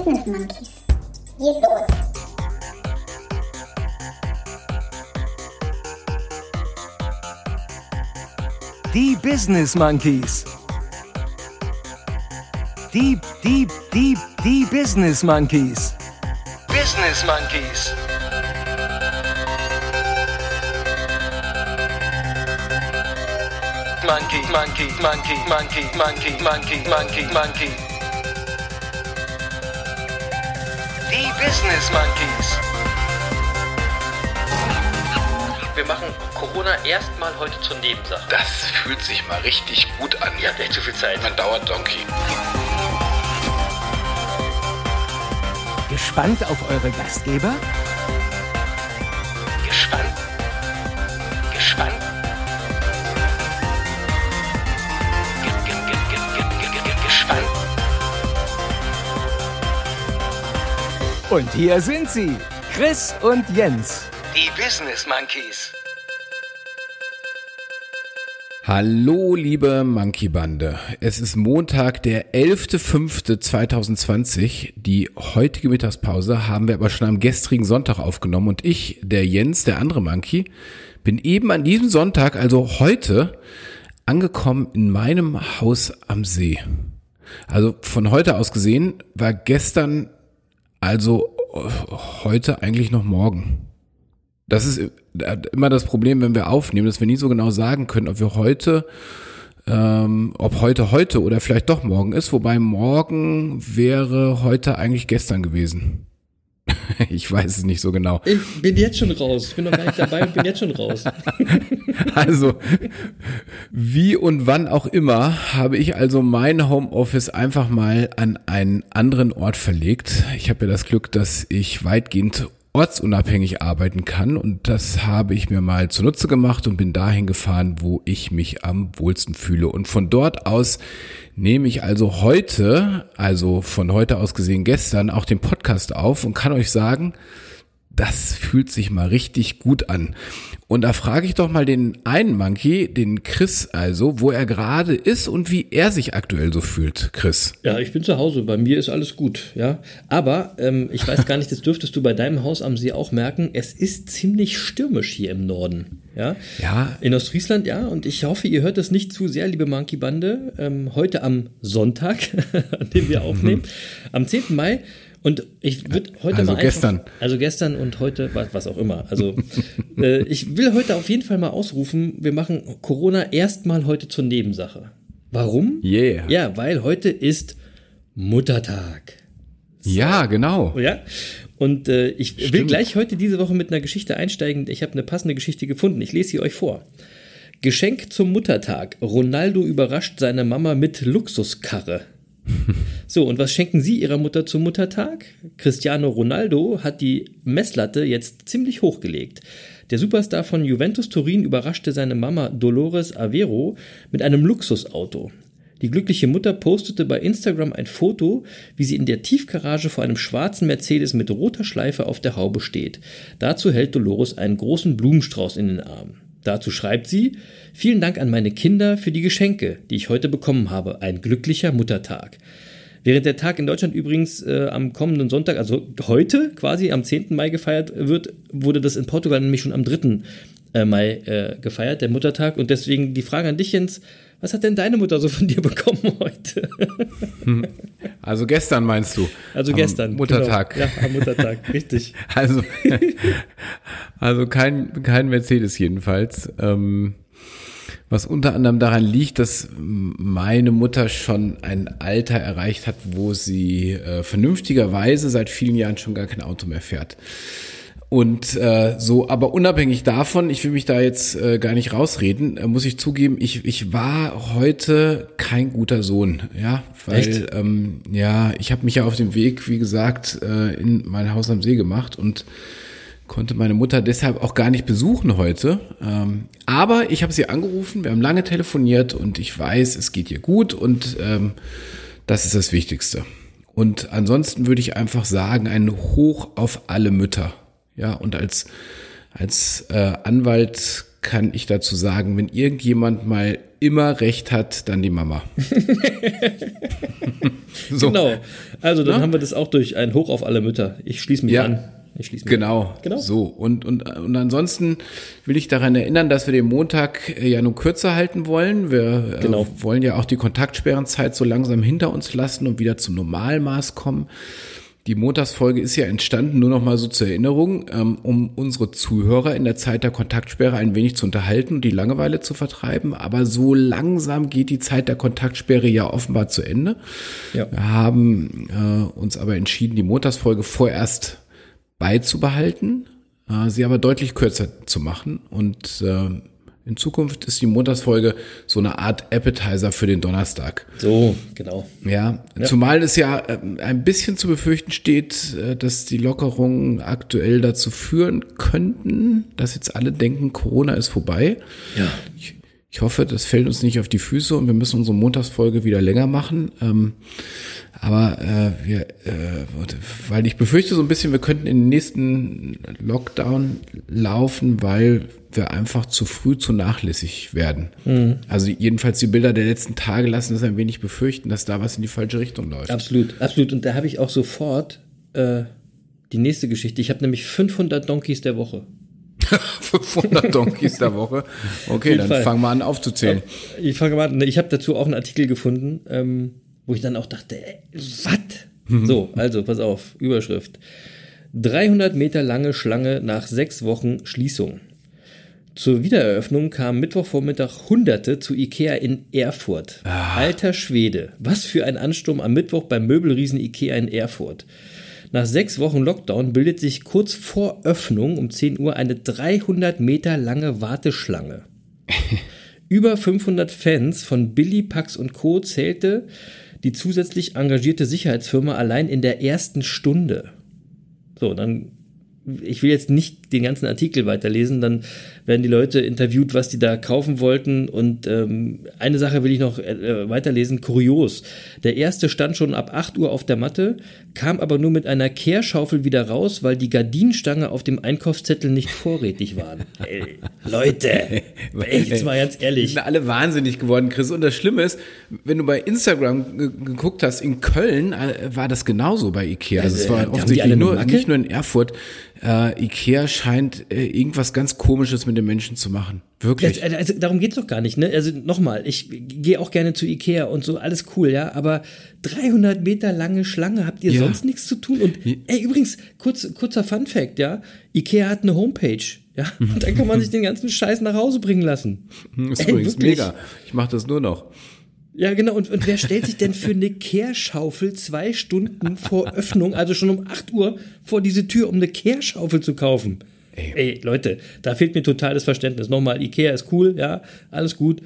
Business Monkeys. Geht los! Die Business Monkeys. Die, die, die, die Business Monkeys. Business Monkeys. Monkey, monkey, monkey, monkey, monkey, monkey, monkey, monkey. Die Business Monkeys. Wir machen Corona erstmal heute zur Nebensache. Das fühlt sich mal richtig gut an. Ihr habt echt zu viel Zeit. Man dauert Donkey. Gespannt auf eure Gastgeber? Und hier sind sie, Chris und Jens. Die Business Monkeys. Hallo, liebe Monkey-Bande. Es ist Montag, der 11.05.2020. Die heutige Mittagspause haben wir aber schon am gestrigen Sonntag aufgenommen und ich, der Jens, der andere Monkey, bin eben an diesem Sonntag, also heute, angekommen in meinem Haus am See. Also von heute aus gesehen war gestern, also heute eigentlich noch morgen. Das ist äh, immer das Problem, wenn wir aufnehmen, dass wir nie so genau sagen können, ob wir heute, ähm, ob heute heute oder vielleicht doch morgen ist. Wobei morgen wäre heute eigentlich gestern gewesen. ich weiß es nicht so genau. Ich bin jetzt schon raus. Ich bin noch gar nicht dabei und bin jetzt schon raus. Also, wie und wann auch immer, habe ich also mein Homeoffice einfach mal an einen anderen Ort verlegt. Ich habe ja das Glück, dass ich weitgehend ortsunabhängig arbeiten kann und das habe ich mir mal zunutze gemacht und bin dahin gefahren, wo ich mich am wohlsten fühle. Und von dort aus nehme ich also heute, also von heute aus gesehen gestern, auch den Podcast auf und kann euch sagen, das fühlt sich mal richtig gut an. Und da frage ich doch mal den einen Monkey, den Chris also, wo er gerade ist und wie er sich aktuell so fühlt, Chris. Ja, ich bin zu Hause. Bei mir ist alles gut. Ja, aber ähm, ich weiß gar nicht, das dürftest du bei deinem Haus am See auch merken. Es ist ziemlich stürmisch hier im Norden. Ja, Ja. In Ostfriesland, ja. Und ich hoffe, ihr hört es nicht zu sehr, liebe Monkey Bande. Ähm, heute am Sonntag, an dem wir aufnehmen, am 10. Mai. Und ich würde heute Also mal einfach, gestern. Also gestern und heute, was, was auch immer. Also äh, ich will heute auf jeden Fall mal ausrufen, wir machen Corona erstmal heute zur Nebensache. Warum? Yeah. Ja, weil heute ist Muttertag. Ja, genau. Ja. Und äh, ich will Stimmt. gleich heute diese Woche mit einer Geschichte einsteigen. Ich habe eine passende Geschichte gefunden. Ich lese sie euch vor. Geschenk zum Muttertag. Ronaldo überrascht seine Mama mit Luxuskarre. So, und was schenken Sie Ihrer Mutter zum Muttertag? Cristiano Ronaldo hat die Messlatte jetzt ziemlich hochgelegt. Der Superstar von Juventus Turin überraschte seine Mama Dolores Avero mit einem Luxusauto. Die glückliche Mutter postete bei Instagram ein Foto, wie sie in der Tiefgarage vor einem schwarzen Mercedes mit roter Schleife auf der Haube steht. Dazu hält Dolores einen großen Blumenstrauß in den Arm. Dazu schreibt sie, vielen Dank an meine Kinder für die Geschenke, die ich heute bekommen habe. Ein glücklicher Muttertag. Während der Tag in Deutschland übrigens äh, am kommenden Sonntag, also heute quasi am 10. Mai gefeiert wird, wurde das in Portugal nämlich schon am 3. äh, Mai äh, gefeiert, der Muttertag. Und deswegen die Frage an dich, Jens, was hat denn deine Mutter so von dir bekommen heute? Also gestern meinst du? Also Am gestern. Muttertag. Genau. Ja, am Muttertag, richtig. Also, also kein, kein Mercedes jedenfalls. Ähm, was unter anderem daran liegt, dass meine Mutter schon ein Alter erreicht hat, wo sie äh, vernünftigerweise seit vielen Jahren schon gar kein Auto mehr fährt. Und äh, so, aber unabhängig davon, ich will mich da jetzt äh, gar nicht rausreden, äh, muss ich zugeben, ich, ich war heute kein guter Sohn, ja, weil Echt? ähm, ja, ich habe mich ja auf dem Weg, wie gesagt, äh, in mein Haus am See gemacht und konnte meine Mutter deshalb auch gar nicht besuchen heute. Ähm, aber ich habe sie angerufen, wir haben lange telefoniert und ich weiß, es geht ihr gut und ähm, das ist das Wichtigste. Und ansonsten würde ich einfach sagen, ein Hoch auf alle Mütter. Ja, und als, als äh, Anwalt kann ich dazu sagen, wenn irgendjemand mal immer recht hat, dann die Mama. so. Genau. Also dann Na? haben wir das auch durch ein Hoch auf alle Mütter. Ich schließe mich ja. an. Ich schließe mich genau. genau. So. Und, und, und ansonsten will ich daran erinnern, dass wir den Montag äh, ja nun kürzer halten wollen. Wir äh, genau. äh, wollen ja auch die Kontaktsperrenzeit so langsam hinter uns lassen und wieder zum Normalmaß kommen. Die Montagsfolge ist ja entstanden, nur noch mal so zur Erinnerung, ähm, um unsere Zuhörer in der Zeit der Kontaktsperre ein wenig zu unterhalten und die Langeweile zu vertreiben. Aber so langsam geht die Zeit der Kontaktsperre ja offenbar zu Ende. Ja. Wir haben äh, uns aber entschieden, die Montagsfolge vorerst beizubehalten, äh, sie aber deutlich kürzer zu machen und äh, in Zukunft ist die Montagsfolge so eine Art Appetizer für den Donnerstag. So, genau. Ja, ja. zumal es ja ähm, ein bisschen zu befürchten steht, äh, dass die Lockerungen aktuell dazu führen könnten, dass jetzt alle denken, Corona ist vorbei. Ja. Ich, ich hoffe, das fällt uns nicht auf die Füße und wir müssen unsere Montagsfolge wieder länger machen. Ähm, aber äh, wir, äh, weil ich befürchte so ein bisschen, wir könnten in den nächsten Lockdown laufen, weil wir einfach zu früh zu nachlässig werden. Mhm. Also jedenfalls die Bilder der letzten Tage lassen es ein wenig befürchten, dass da was in die falsche Richtung läuft. Absolut, absolut. Und da habe ich auch sofort äh, die nächste Geschichte. Ich habe nämlich 500 Donkeys der Woche. 500 Donkeys der Woche. Okay, dann Fall. fangen wir an aufzuzählen. Ich fange mal an. Ich habe dazu auch einen Artikel gefunden, ähm, wo ich dann auch dachte, was? Mhm. So, also pass auf, Überschrift. 300 Meter lange Schlange nach sechs Wochen Schließung. Zur Wiedereröffnung kamen Mittwochvormittag Hunderte zu Ikea in Erfurt. Ah. Alter Schwede, was für ein Ansturm am Mittwoch beim Möbelriesen Ikea in Erfurt. Nach sechs Wochen Lockdown bildet sich kurz vor Öffnung um 10 Uhr eine 300 Meter lange Warteschlange. Über 500 Fans von Billy, Pax und Co. zählte die zusätzlich engagierte Sicherheitsfirma allein in der ersten Stunde. So, dann ich will jetzt nicht den ganzen Artikel weiterlesen, dann werden die Leute interviewt, was die da kaufen wollten. Und ähm, eine Sache will ich noch äh, weiterlesen, kurios. Der erste stand schon ab 8 Uhr auf der Matte, kam aber nur mit einer Kehrschaufel wieder raus, weil die Gardinenstange auf dem Einkaufszettel nicht vorrätig waren. Ey, Leute, echt mal ganz ehrlich. sind alle wahnsinnig geworden, Chris. Und das Schlimme ist, wenn du bei Instagram geguckt hast, in Köln äh, war das genauso bei Ikea. Also, also es war äh, offensichtlich nur, nicht nur in Erfurt äh, Ikea scheint äh, irgendwas ganz Komisches mit den Menschen zu machen. Wirklich. Also, also darum geht's doch gar nicht, ne? Also nochmal, ich gehe auch gerne zu Ikea und so, alles cool, ja, aber 300 Meter lange Schlange, habt ihr ja. sonst nichts zu tun? Und ey, übrigens, kurz, kurzer Fun Fact, ja, Ikea hat eine Homepage. Ja, und dann kann man sich den ganzen Scheiß nach Hause bringen lassen. Das ist ey, übrigens wirklich. mega. Ich mache das nur noch. Ja, genau. Und, und wer stellt sich denn für eine Kehrschaufel zwei Stunden vor Öffnung, also schon um 8 Uhr, vor diese Tür, um eine Kehrschaufel zu kaufen? Ey. Ey, Leute, da fehlt mir total das Verständnis. Nochmal, Ikea ist cool, ja, alles gut.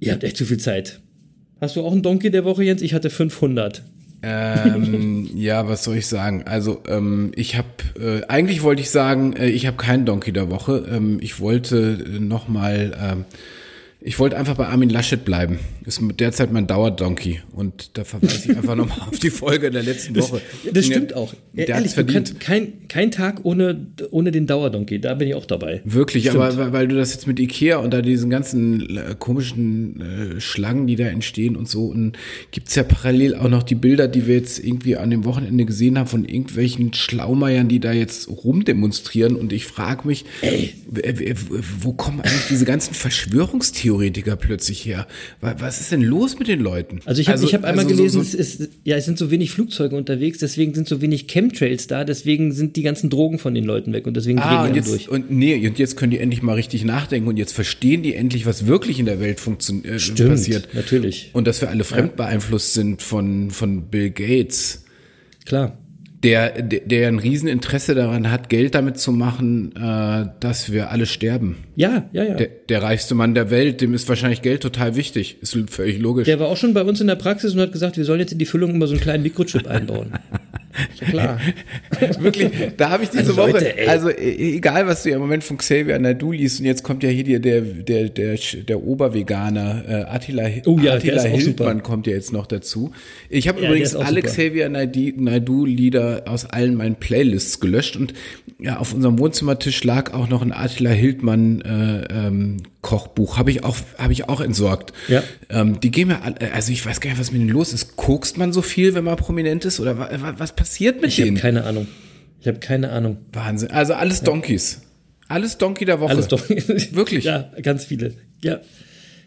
Ihr habt echt zu viel Zeit. Hast du auch einen Donkey der Woche, Jens? Ich hatte 500. ähm, ja, was soll ich sagen? Also ähm, ich habe äh, eigentlich wollte ich sagen, äh, ich habe keinen Donkey der Woche. Ähm, ich wollte äh, noch mal ähm, ich wollte einfach bei Armin Laschet bleiben. Ist derzeit mein Dauerdonkey. Und da verweise ich einfach nochmal auf die Folge der letzten Woche. Das, das stimmt der, auch. Der Ehrlich, verdient. kein, kein Tag ohne, ohne den Dauerdonkey. Da bin ich auch dabei. Wirklich, stimmt. aber weil du das jetzt mit Ikea und da diesen ganzen äh, komischen äh, Schlangen, die da entstehen und so, und gibt's ja parallel auch noch die Bilder, die wir jetzt irgendwie an dem Wochenende gesehen haben von irgendwelchen Schlaumeiern, die da jetzt rumdemonstrieren. Und ich frage mich, Ey. wo kommen eigentlich diese ganzen Verschwörungstheoretiker plötzlich her? Was ist denn los mit den Leuten? Also ich habe also, hab einmal also gelesen, so, so es, ist, ja, es sind so wenig Flugzeuge unterwegs, deswegen sind so wenig Chemtrails da, deswegen sind die ganzen Drogen von den Leuten weg und deswegen ah, drehen die jetzt, durch. Und nee, und jetzt können die endlich mal richtig nachdenken und jetzt verstehen die endlich, was wirklich in der Welt funktioniert, äh, passiert. natürlich. Und dass wir alle fremd beeinflusst sind von, von Bill Gates. Klar der, der, ein Rieseninteresse daran hat, Geld damit zu machen, äh, dass wir alle sterben. Ja, ja, ja. Der, der reichste Mann der Welt, dem ist wahrscheinlich Geld total wichtig. Ist völlig logisch. Der war auch schon bei uns in der Praxis und hat gesagt, wir sollen jetzt in die Füllung immer so einen kleinen Mikrochip einbauen. Ja, klar. Wirklich, da habe ich diese Also Woche, Leute, also e- egal was du ja im Moment von Xavier Naidu liest und jetzt kommt ja hier der, der, der, der, der Oberveganer, äh, Attila, Oh ja, Attila Hildmann kommt ja jetzt noch dazu. Ich habe Ja, übrigens alle super. Xavier Naidu- Naidu-Lieder aus allen meinen Playlists gelöscht und ja, auf unserem Wohnzimmertisch lag auch noch ein Attila Hildmann äh, ähm, Kochbuch, habe ich auch, habe ich auch entsorgt. Ja. Ähm, die gehen mir, also ich weiß gar nicht, was mit denen los ist. Kokst man so viel, wenn man prominent ist oder wa, wa, was passiert mit Ich habe denen? keine Ahnung. Ich habe keine Ahnung. Wahnsinn. Also alles Donkeys. Alles Donkey der Woche. Alles doch. Wirklich? Ja, ganz viele. Ja.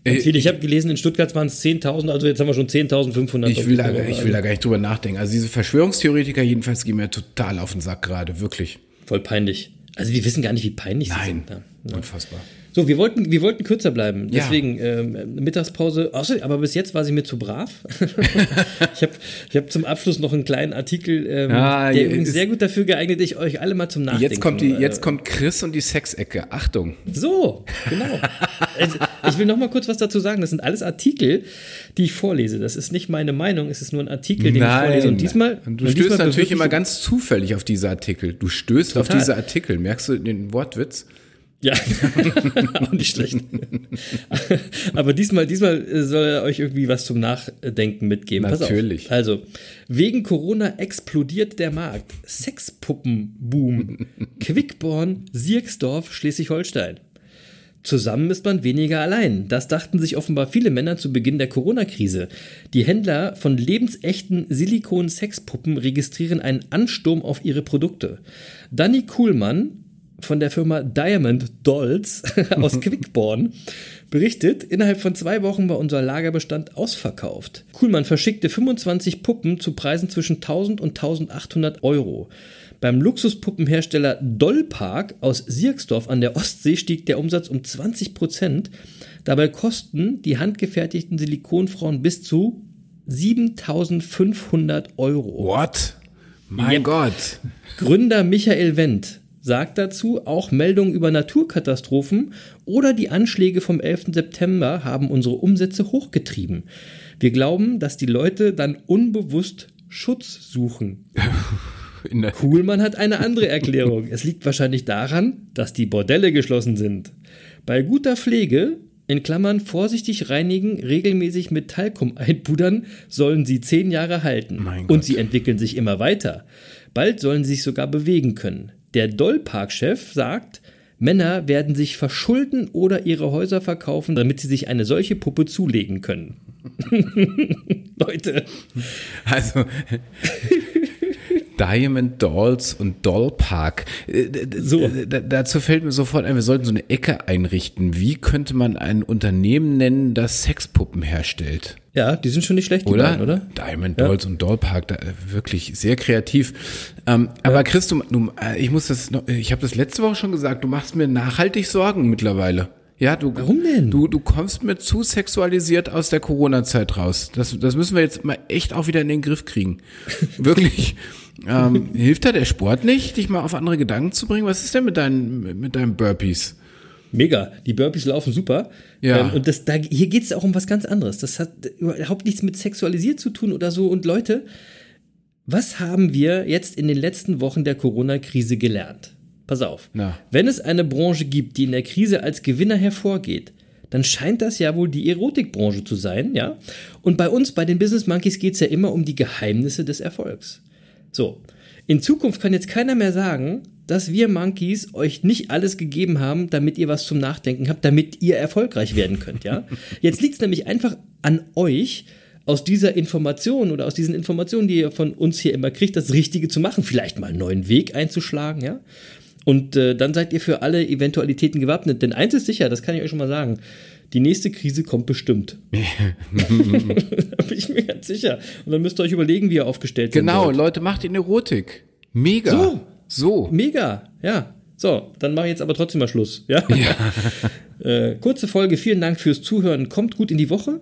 Äh, Ganz viele. Ich habe gelesen, in Stuttgart waren es 10.000, also jetzt haben wir schon 10.500. Ich will, da, ich will da gar nicht drüber nachdenken. Also diese Verschwörungstheoretiker jedenfalls gehen mir total auf den Sack gerade, wirklich. Voll peinlich. Also die wissen gar nicht, wie peinlich sie Nein. sind. Ja. Unfassbar. So, wir wollten, wir wollten kürzer bleiben. Ja. Deswegen ähm, Mittagspause. Außer, aber bis jetzt war sie mir zu brav. ich habe ich hab zum Abschluss noch einen kleinen Artikel, ähm, Ah, der ja, übrigens sehr gut dafür geeignet ist, euch alle mal zum Nachdenken. Jetzt kommt, die, jetzt kommt Chris und die Sexecke. Achtung. So, genau. Also, ich will noch mal kurz was dazu sagen. Das sind alles Artikel, die ich vorlese. Das ist nicht meine Meinung, es ist nur ein Artikel, den ich vorlese. Und diesmal. Und du und stößt diesmal natürlich immer ganz zufällig auf diese Artikel. Du stößt auf Total. diese Artikel. Merkst du den Wortwitz? Ja, auch nicht schlecht. Aber diesmal, diesmal äh, soll er euch irgendwie was zum Nachdenken mitgeben. Natürlich. Pass auf. Also, wegen Corona explodiert der Markt. Sexpuppenboom. Quickborn, Sierksdorf, Schleswig-Holstein. Zusammen ist man weniger allein. Das dachten sich offenbar viele Männer zu Beginn der Corona-Krise. Die Händler von lebensechten Silikon-Sexpuppen registrieren einen Ansturm auf ihre Produkte. Danny Kuhlmann von der Firma Diamond Dolls aus Quickborn berichtet, innerhalb von zwei Wochen war unser Lagerbestand ausverkauft. Kuhlmann verschickte 25 Puppen zu Preisen zwischen 1000 und 1800 Euro. Beim Luxuspuppenhersteller Dollpark aus Sierksdorf an der Ostsee stieg der Umsatz um 20 Prozent. Dabei kosten die handgefertigten Silikonfrauen bis zu 7500 Euro. What? Mein Yep. Gott. Gründer Michael Wendt sagt dazu, auch Meldungen über Naturkatastrophen oder die Anschläge vom 11. September haben unsere Umsätze hochgetrieben. Wir glauben, dass die Leute dann unbewusst Schutz suchen. Kuhlmann hat eine andere Erklärung. Es liegt wahrscheinlich daran, dass die Bordelle geschlossen sind. Bei guter Pflege, in Klammern vorsichtig reinigen, regelmäßig mit Talkum einpudern, sollen sie zehn Jahre halten. Mein Und Gott. sie entwickeln sich immer weiter. Bald sollen sie sich sogar bewegen können. Der Dollpark-Chef sagt, Männer werden sich verschulden oder ihre Häuser verkaufen, damit sie sich eine solche Puppe zulegen können. Leute, also Diamond Dolls und Dollpark. Äh, So. Dazu fällt mir sofort ein, wir sollten so eine Ecke einrichten. Wie könnte man ein Unternehmen nennen, das Sexpuppen herstellt? Ja, die sind schon nicht schlecht, Oder? beiden, oder? Diamond Ja. Dolls und Dollpark, da, äh, wirklich sehr kreativ. Ähm, aber Chris, du, du, äh, ich muss das noch, ich habe das letzte Woche schon gesagt, du machst mir nachhaltig Sorgen mittlerweile. Ja, du, Warum denn? Du, du kommst mir zu sexualisiert aus der Corona-Zeit raus. Das, das müssen wir jetzt mal echt auch wieder in den Griff kriegen. Wirklich. ähm, hilft da der Sport nicht, dich mal auf andere Gedanken zu bringen? Was ist denn mit deinen, mit deinen Burpees? Mega. Die Burpees laufen super. Ja. Ähm, und das, da, hier geht es auch um was ganz anderes. Das hat überhaupt nichts mit sexualisiert zu tun oder so. Und Leute, was haben wir jetzt in den letzten Wochen der Corona-Krise gelernt? Pass auf. Na. Wenn es eine Branche gibt, die in der Krise als Gewinner hervorgeht, dann scheint das ja wohl die Erotikbranche zu sein, ja? Und bei uns, bei den Business Monkeys, geht es ja immer um die Geheimnisse des Erfolgs. So. In Zukunft kann jetzt keiner mehr sagen, dass wir Monkeys euch nicht alles gegeben haben, damit ihr was zum Nachdenken habt, damit ihr erfolgreich werden könnt, ja? Jetzt liegt es nämlich einfach an euch, aus dieser Information oder aus diesen Informationen, die ihr von uns hier immer kriegt, das Richtige zu machen, vielleicht mal einen neuen Weg einzuschlagen, ja? Und äh, dann seid ihr für alle Eventualitäten gewappnet. Denn eins ist sicher, das kann ich euch schon mal sagen. Die nächste Krise kommt bestimmt. da bin ich mir ganz sicher. Und dann müsst ihr euch überlegen, wie ihr aufgestellt seid. Genau, Leute, macht in Erotik. Mega. So. So. Mega, ja. So, dann mache ich jetzt aber trotzdem mal Schluss. Ja. äh, kurze Folge, vielen Dank fürs Zuhören. Kommt gut in die Woche.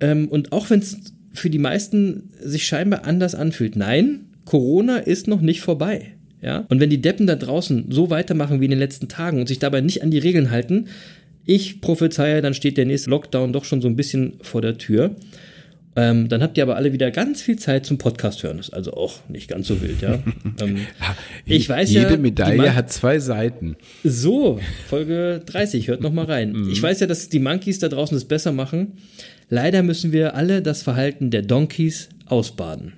Ähm, und auch wenn es für die meisten sich scheinbar anders anfühlt, nein, Corona ist noch nicht vorbei. Ja? Und wenn die Deppen da draußen so weitermachen wie in den letzten Tagen und sich dabei nicht an die Regeln halten, ich prophezeie, dann steht der nächste Lockdown doch schon so ein bisschen vor der Tür. Ähm, dann habt ihr aber alle wieder ganz viel Zeit zum Podcast hören. Das ist also auch nicht ganz so wild, ja. ähm, ich weiß Jede ja, Jede Medaille hat zwei Seiten. So, Folge 30, hört noch mal rein. Mhm. Ich weiß ja, dass die Monkeys da draußen es besser machen. Leider müssen wir alle das Verhalten der Donkeys ausbaden.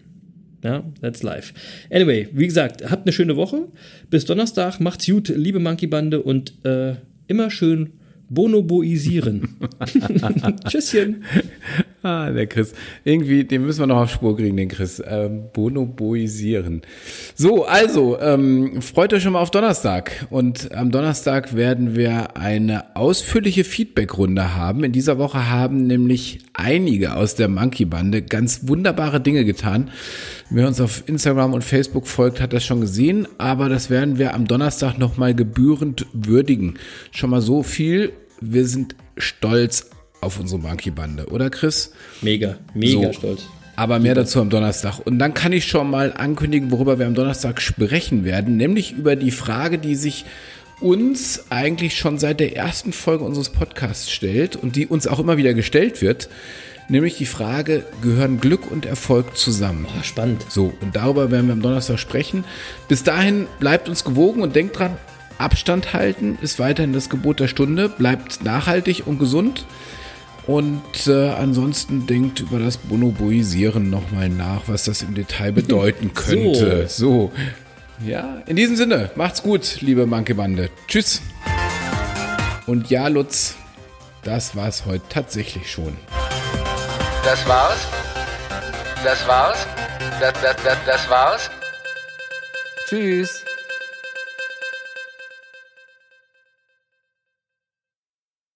Ja, that's life. Anyway, wie gesagt, habt eine schöne Woche. Bis Donnerstag, macht's gut, liebe Monkey Bande und äh, immer schön bonoboisieren. Tschüsschen. Ah, der Chris. Irgendwie, den müssen wir noch auf Spur kriegen, den Chris. Ähm, bonoboisieren. So, also, ähm, freut euch schon mal auf Donnerstag. Und am Donnerstag werden wir eine ausführliche Feedback-Runde haben. In dieser Woche haben nämlich einige aus der Monkey-Bande ganz wunderbare Dinge getan. Wer uns auf Instagram und Facebook folgt, hat das schon gesehen, aber das werden wir am Donnerstag nochmal gebührend würdigen. Schon mal so viel. Wir sind stolz auf unsere Monkey-Bande, oder Chris? Mega, mega so. stolz. Aber mehr dazu am Donnerstag. Und dann kann ich schon mal ankündigen, worüber wir am Donnerstag sprechen werden, nämlich über die Frage, die sich uns eigentlich schon seit der ersten Folge unseres Podcasts stellt und die uns auch immer wieder gestellt wird. Nämlich die Frage, gehören Glück und Erfolg zusammen? Oh, spannend. So, und darüber werden wir am Donnerstag sprechen. Bis dahin bleibt uns gewogen und denkt dran, Abstand halten ist weiterhin das Gebot der Stunde. Bleibt nachhaltig und gesund. Und äh, ansonsten denkt über das Bonoboisieren nochmal nach, was das im Detail bedeuten könnte. So. so. Ja, in diesem Sinne, macht's gut, liebe Manke-Bande. Tschüss. Und ja, Lutz, das war's heute tatsächlich schon. Das war's? Das war's? Das, das, das, das war's? Tschüss.